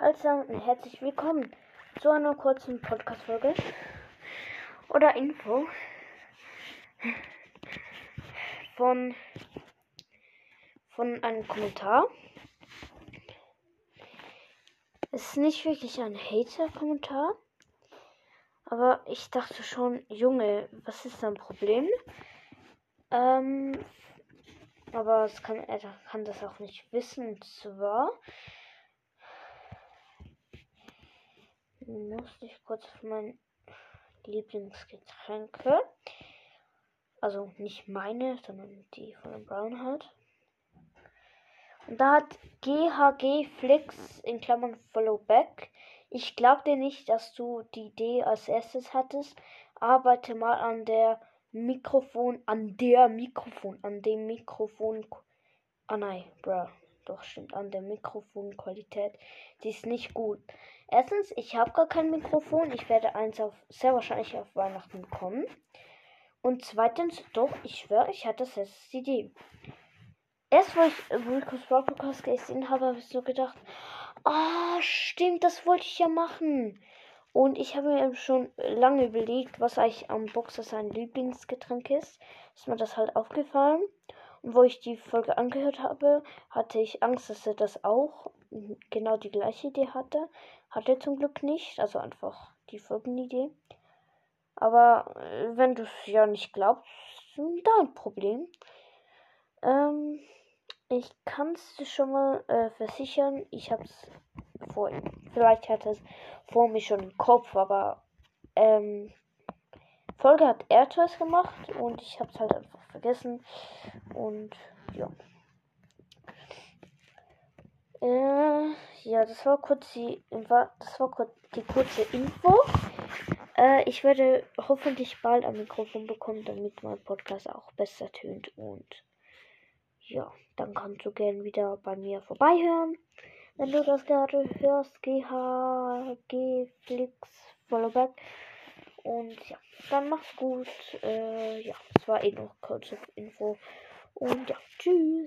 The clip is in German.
Hallo und herzlich willkommen zu einer kurzen Podcast-Folge oder Info von, von einem Kommentar. Es ist nicht wirklich ein Hater-Kommentar, aber ich dachte schon, Junge, was ist dein Problem? Ähm, aber es kann, er kann das auch nicht wissen. Zwar musste ich kurz auf mein Lieblingsgetränke. Also nicht meine, sondern die von dem Brown halt. Und da hat GHG Flix in Klammern Follow Back. Ich glaube dir nicht, dass du die Idee als erstes hattest. Arbeite mal an der Mikrofon, an der Mikrofon, an dem Mikrofon. Ah nein, bruh. Doch, stimmt, an der Mikrofonqualität. Die ist nicht gut. Erstens, ich habe gar kein Mikrofon. Ich werde eins auf, sehr wahrscheinlich auf Weihnachten bekommen. Und zweitens, doch, ich schwöre, ich hatte das Idee. Erst, wo ich Rico's Podcast gesehen habe, habe ich so gedacht, ah, oh, stimmt, das wollte ich ja machen. Und ich habe mir schon lange überlegt, was eigentlich am Boxer sein Lieblingsgetränk ist. Ist mir das halt aufgefallen. Wo ich die Folge angehört habe, hatte ich Angst, dass er das auch genau die gleiche Idee hatte. Hatte zum Glück nicht. Also einfach die Folgenidee. Aber äh, wenn du es ja nicht glaubst, dein Problem. Ähm, ich kann es schon mal äh, versichern. Ich habe es vor, vielleicht hat es vor mir schon im Kopf, aber ähm, Folge hat zuerst gemacht und ich habe es halt einfach vergessen und ja. Äh, ja, das war kurz die, das war kurz die kurze Info. Äh, ich werde hoffentlich bald ein Mikrofon bekommen, damit mein Podcast auch besser tönt und ja, dann kannst du gern wieder bei mir vorbeihören wenn du das gerade hörst, GHG Flix Followback. Und ja, dann mach's gut. Äh, ja, das war eh noch kurze Info. Und ja, tschüss.